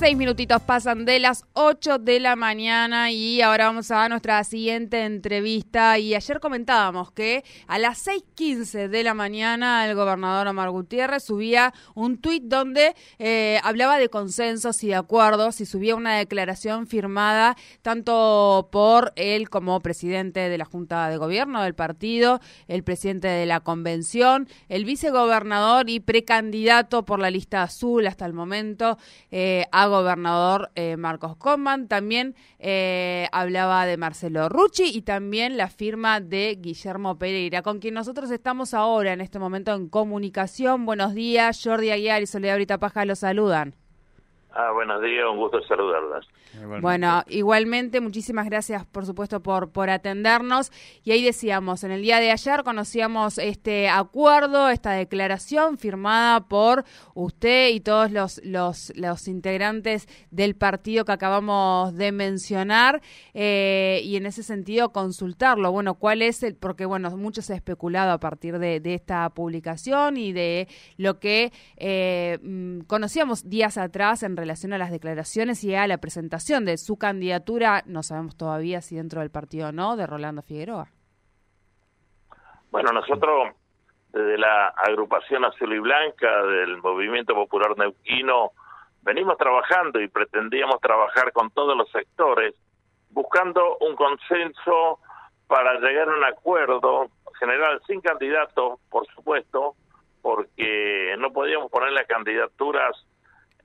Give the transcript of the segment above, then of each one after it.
Seis minutitos pasan de las 8 de la mañana y ahora vamos a nuestra siguiente entrevista. Y ayer comentábamos que a las 6.15 de la mañana el gobernador Omar Gutiérrez subía un tuit donde eh, hablaba de consensos y de acuerdos y subía una declaración firmada tanto por él como presidente de la Junta de Gobierno del partido, el presidente de la convención, el vicegobernador y precandidato por la lista azul hasta el momento, eh, gobernador eh, Marcos Coman, también eh, hablaba de Marcelo Rucci y también la firma de Guillermo Pereira, con quien nosotros estamos ahora en este momento en comunicación. Buenos días, Jordi Aguiar y Soledad Brita Paja los saludan. Ah, buenos días, un gusto saludarlas. Bueno, igualmente, muchísimas gracias, por supuesto, por, por atendernos. Y ahí decíamos, en el día de ayer conocíamos este acuerdo, esta declaración firmada por usted y todos los, los, los integrantes del partido que acabamos de mencionar. Eh, y en ese sentido, consultarlo. Bueno, ¿cuál es el...? Porque, bueno, mucho se ha especulado a partir de, de esta publicación y de lo que eh, mm, conocíamos días atrás en relación a las declaraciones y a la presentación de su candidatura, no sabemos todavía si dentro del partido o no, de Rolando Figueroa. Bueno, nosotros desde la agrupación azul y blanca del Movimiento Popular Neuquino venimos trabajando y pretendíamos trabajar con todos los sectores buscando un consenso para llegar a un acuerdo general sin candidatos, por supuesto, porque no podíamos poner las candidaturas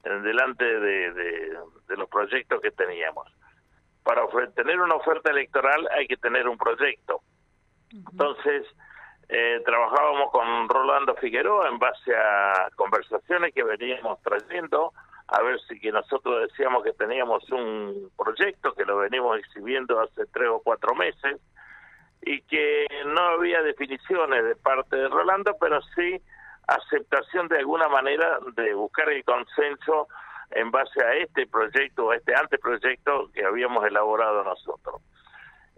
delante de, de, los proyectos que teníamos. Para tener una oferta electoral hay que tener un proyecto. Entonces, eh, trabajábamos con Rolando Figueroa en base a conversaciones que veníamos trayendo, a ver si que nosotros decíamos que teníamos un proyecto que lo venimos exhibiendo hace tres o cuatro meses y que no había definiciones de parte de Rolando, pero sí aceptación de alguna manera de buscar el consenso en base a este proyecto, a este anteproyecto que habíamos elaborado nosotros.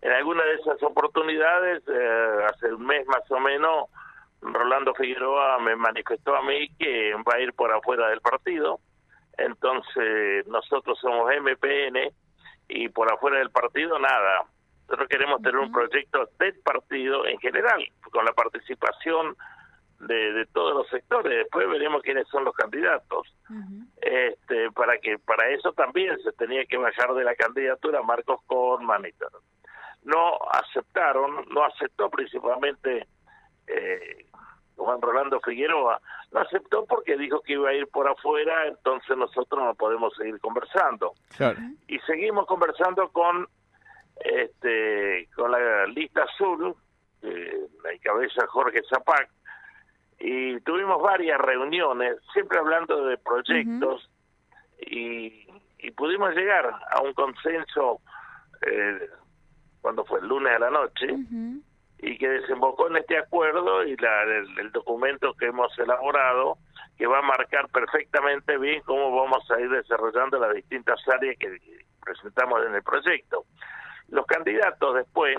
En alguna de esas oportunidades, eh, hace un mes más o menos, Rolando Figueroa me manifestó a mí que va a ir por afuera del partido. Entonces, nosotros somos MPN y por afuera del partido nada. Nosotros queremos tener un proyecto del partido en general, con la participación de, de, todos los sectores. Después veremos quiénes son los candidatos. este, para que para eso también se tenía que bajar de la candidatura Marcos Korman y todo. No aceptaron, no aceptó principalmente eh, Juan Rolando Figueroa. No aceptó porque dijo que iba a ir por afuera, entonces nosotros no podemos seguir conversando. Y seguimos conversando con este con la lista azul, eh, la cabeza Jorge Zapac, y tuvimos varias reuniones, siempre hablando de proyectos, y, pudimos llegar a un consenso eh, cuando fue el lunes a la noche, y que desembocó en este acuerdo y la, el, documento que hemos elaborado, que va a marcar perfectamente bien cómo vamos a ir desarrollando las distintas áreas que presentamos en el proyecto. Los candidatos después,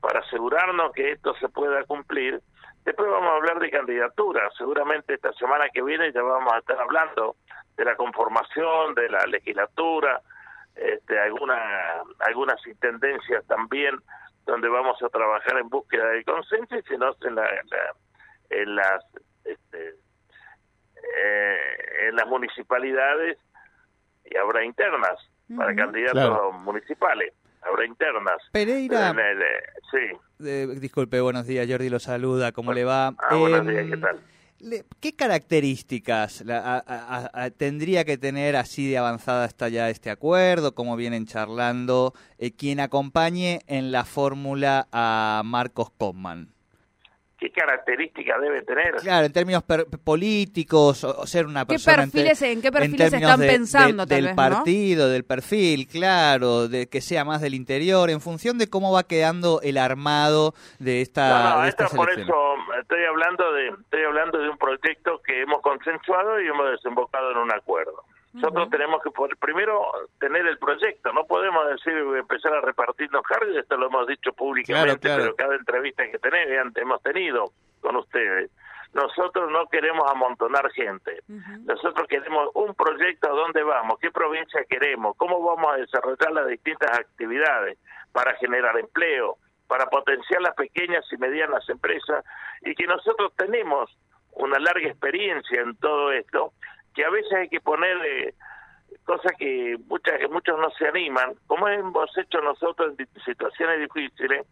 para asegurarnos que esto se pueda cumplir, Después vamos a hablar de candidatura. Seguramente esta semana que viene ya vamos a estar hablando de la conformación, de la legislatura, este, alguna, algunas intendencias también donde vamos a trabajar en búsqueda del consenso y si no en, la, en, las este, eh, en las municipalidades y habrá internas para candidatos municipales habrá internas. Pereira. sí. disculpe, buenos días, Jordi lo saluda, ¿cómo le va? Ah, buenos días, ¿qué em, tal? ¿Qué características tendría que tener así de avanzada hasta ya este acuerdo? ¿Cómo vienen charlando? Eh, quien acompañe en la fórmula a Marcos Coman. Qué características debe tener. Claro, en términos políticos, o, ser una ¿Qué persona... Perfiles, ¿En qué perfiles están pensando? del partido, del perfil, claro, de que sea más del interior, en función de cómo va quedando el armado de esta, no, no, por eso estoy hablando de estoy hablando de un proyecto que hemos consensuado y hemos desembocado en un acuerdo. Nosotros tenemos que primero tener el proyecto, no podemos decir empezar a repartirnos cargos, esto lo hemos dicho públicamente, pero cada entrevista que tenemos, hemos tenido con ustedes. Nosotros no queremos amontonar gente. Nosotros queremos un proyecto a dónde vamos, qué provincia queremos, cómo vamos a desarrollar las distintas actividades para generar empleo, para potenciar las pequeñas y medianas empresas y que nosotros tenemos una larga experiencia en todo esto que a veces hay que poner eh, cosas que muchas que muchos no se animan, como hemos hecho nosotros en situaciones difíciles,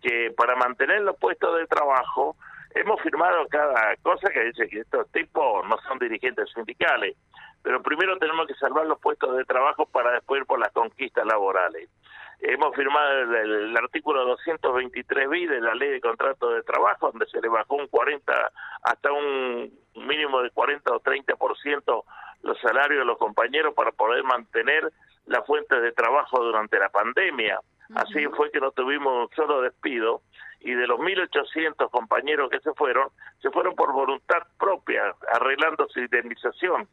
que para mantener los puestos de trabajo hemos firmado cada cosa que dice que estos tipos no son dirigentes sindicales, pero primero tenemos que salvar los puestos de trabajo para después ir por las conquistas laborales. Hemos firmado el, el artículo 223 b de la ley de contrato de trabajo, donde se le bajó un 40 hasta un mínimo de 40 o 30% los salarios de los compañeros para poder mantener la fuente de trabajo durante la pandemia. Así fue que no tuvimos un solo despido y de los 1.800 compañeros que se fueron, se fueron por voluntad propia, arreglando su indemnización.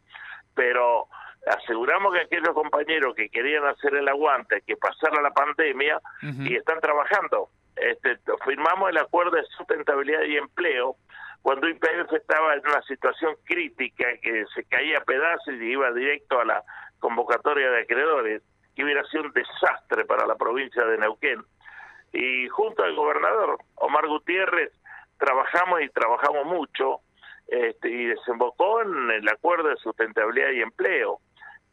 Pero aseguramos que aquellos compañeros que querían hacer el aguante, que pasara la pandemia y están trabajando. Este, firmamos el acuerdo de sustentabilidad y empleo cuando IPF estaba en una situación crítica, que se caía a pedazos y iba directo a la convocatoria de acreedores, que hubiera sido un desastre para la provincia de Neuquén. Y junto al gobernador Omar Gutiérrez trabajamos y trabajamos mucho este, y desembocó en el acuerdo de sustentabilidad y empleo.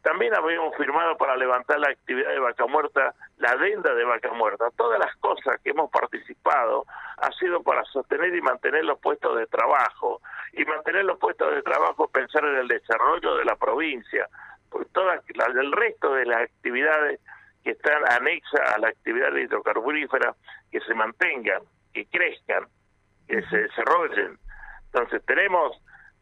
También habíamos firmado para levantar la actividad de Vaca Muerta, la adenda de Vaca Muerta. Todas las cosas que hemos participado ha sido para sostener y mantener los puestos de trabajo. Y mantener los puestos de trabajo, pensar en el desarrollo de la provincia. Pues todas las del resto de las actividades que están anexas a la actividad hidrocarburífera, que se mantengan, que crezcan, que se desarrollen. Entonces tenemos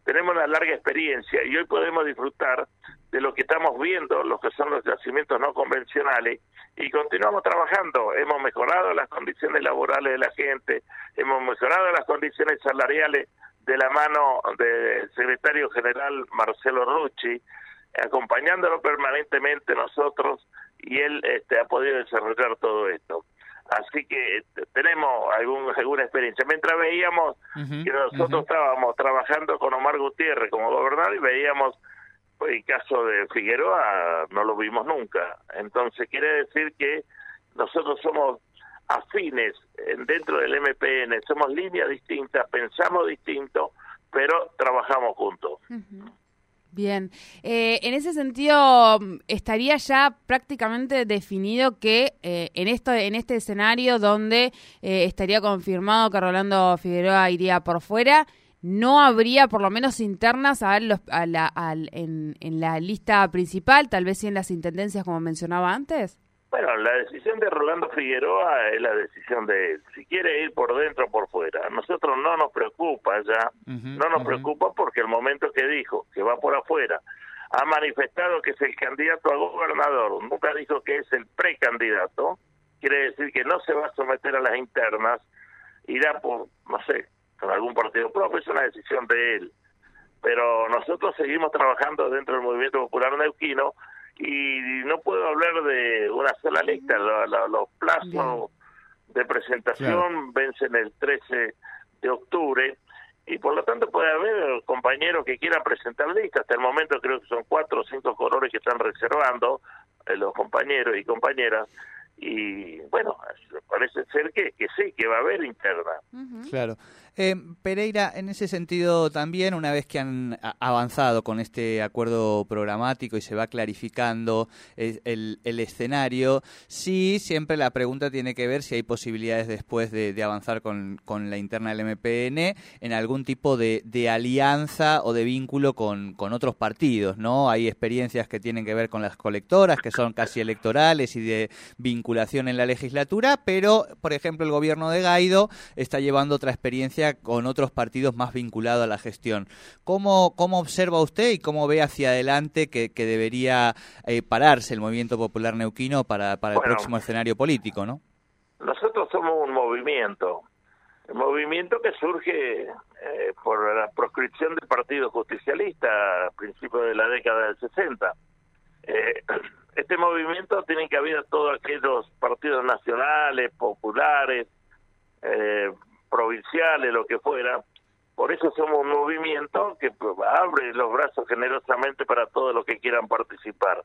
tenemos una larga experiencia y hoy podemos disfrutar de lo que estamos viendo, lo que son los yacimientos no convencionales, y continuamos trabajando. Hemos mejorado las condiciones laborales de la gente, hemos mejorado las condiciones salariales de la mano del secretario general Marcelo Rucci, acompañándolo permanentemente nosotros, y él este, ha podido desarrollar todo esto. Así que este, tenemos algún, alguna experiencia. Mientras veíamos que nosotros estábamos trabajando con Omar Gutiérrez como gobernador y veíamos pues, el caso de Figueroa, no lo vimos nunca. Entonces quiere decir que nosotros somos afines dentro del MPN, somos líneas distintas, pensamos distinto, pero trabajamos juntos. Bien, eh, en ese sentido, estaría ya prácticamente definido que eh, en, esto, en este escenario donde eh, estaría confirmado que Rolando Figueroa iría por fuera, no habría, por lo menos internas, a ver a la, en, en la lista principal, tal vez sí en las intendencias como mencionaba antes. Bueno, la decisión de Rolando Figueroa es la decisión de él. Si quiere ir por dentro o por fuera. A nosotros no nos preocupa ya. no nos preocupa porque el momento que dijo que va por afuera ha manifestado que es el candidato a gobernador. Nunca dijo que es el precandidato. Quiere decir que no se va a someter a las internas. Irá por, no sé, con algún partido propio. Es una decisión de él. Pero nosotros seguimos trabajando dentro del movimiento popular neuquino y no puedo hablar de una sola lista, los plazos de presentación vencen el 13 de octubre y por lo tanto puede haber compañeros que quieran presentar lista. Hasta el momento creo que son cuatro o cinco colores que están reservando eh, los compañeros y compañeras y bueno, parece ser que, que sí, que va a haber interna. Claro. Eh, Pereira, en ese sentido también, una vez que han avanzado con este acuerdo programático y se va clarificando el, escenario, sí, siempre la pregunta tiene que ver si hay posibilidades después de, avanzar con, la interna del MPN en algún tipo de, alianza o de vínculo con, con, otros partidos, ¿no? Hay experiencias que tienen que ver con las colectoras, que son casi electorales y de vinculación en la legislatura, pero, por ejemplo, el gobierno de Gaido está llevando otra experiencia con otros partidos más vinculados a la gestión. ¿Cómo, cómo observa usted y cómo ve hacia adelante que, debería eh, pararse el movimiento popular neuquino para, para el próximo escenario político, no? Nosotros somos un movimiento, un movimiento que surge eh, por la proscripción del Partido Justicialista a principios de la década del 60. Eh, este movimiento tiene que haber todos aquellos partidos nacionales, populares, lo que fuera. Por eso somos un movimiento que pues, abre los brazos generosamente para todos los que quieran participar.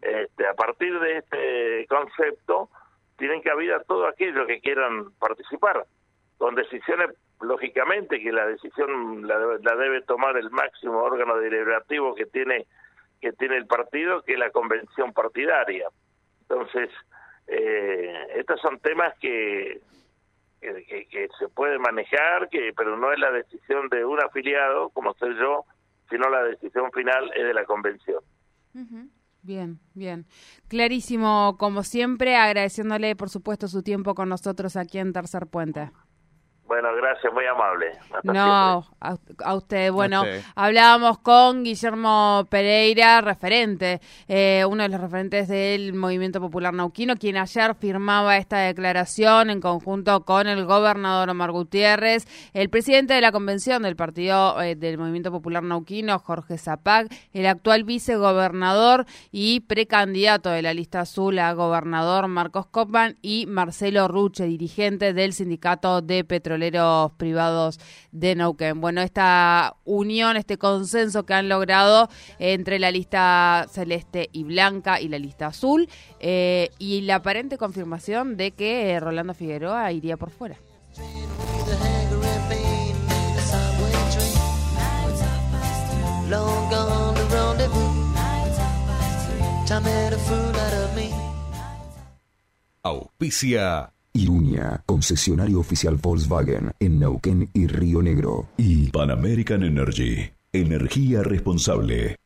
Este, a partir de este concepto, tienen que haber a todos aquellos que quieran participar, con decisiones, lógicamente, que la decisión la, la debe tomar el máximo órgano deliberativo que tiene que tiene el partido, que es la convención partidaria. Entonces, eh, estos son temas que, que, se puede manejar, que pero no es la decisión de un afiliado, como soy yo, sino la decisión final es de la convención. Bien, bien. Clarísimo, como siempre, agradeciéndole, por supuesto, su tiempo con nosotros aquí en Tercer Puente. Bueno, gracias, muy amable. no, a, usted. Bueno, hablábamos con Guillermo Pereira, referente, eh, uno de los referentes del Movimiento Popular Nauquino, quien ayer firmaba esta declaración en conjunto con el gobernador Omar Gutiérrez, el presidente de la convención del Partido eh, del Movimiento Popular Nauquino, Jorge Zapag, el actual vicegobernador y precandidato de la lista azul a gobernador, Marcos Copman, y Marcelo Ruche, dirigente del Sindicato de Petróleo privados de Neuquén. Bueno, esta unión, este consenso que han logrado entre la lista celeste y blanca y la lista azul eh, y la aparente confirmación de que eh, Rolando Figueroa iría por fuera. Auspicia Iruña, concesionario oficial Volkswagen en Neuquén y Río Negro. Y Pan American Energy, energía responsable.